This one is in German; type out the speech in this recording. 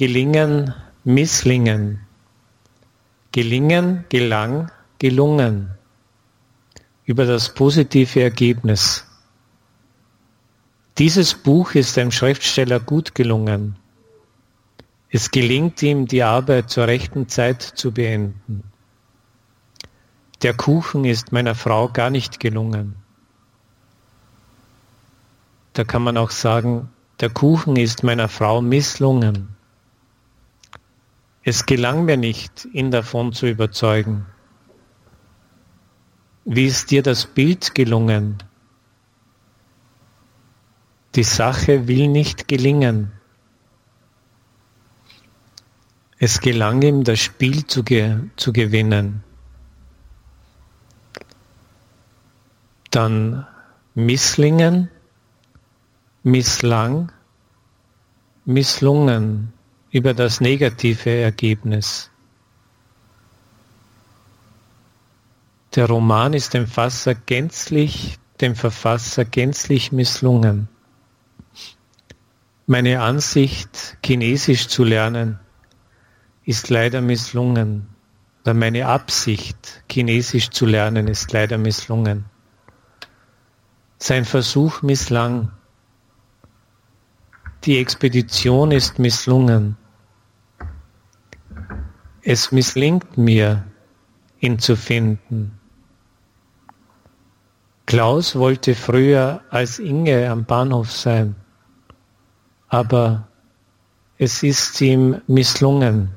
gelingen, misslingen. Gelingen, gelang, gelungen. Über das positive Ergebnis. Dieses Buch ist dem Schriftsteller gut gelungen. Es gelingt ihm, die Arbeit zur rechten Zeit zu beenden. Der Kuchen ist meiner Frau gar nicht gelungen. Da kann man auch sagen, der Kuchen ist meiner Frau misslungen. Es gelang mir nicht, ihn davon zu überzeugen. Wie ist dir das Bild gelungen? Die Sache will nicht gelingen. Es gelang ihm, das Spiel zu, ge zu gewinnen. Dann misslingen, misslang, misslungen über das negative Ergebnis. Der Roman ist dem Verfasser gänzlich, dem Verfasser gänzlich misslungen. Meine Ansicht, Chinesisch zu lernen, ist leider misslungen. Oder meine Absicht, Chinesisch zu lernen, ist leider misslungen. Sein Versuch misslang. Die Expedition ist misslungen. Es misslingt mir, ihn zu finden. Klaus wollte früher als Inge am Bahnhof sein, aber es ist ihm misslungen.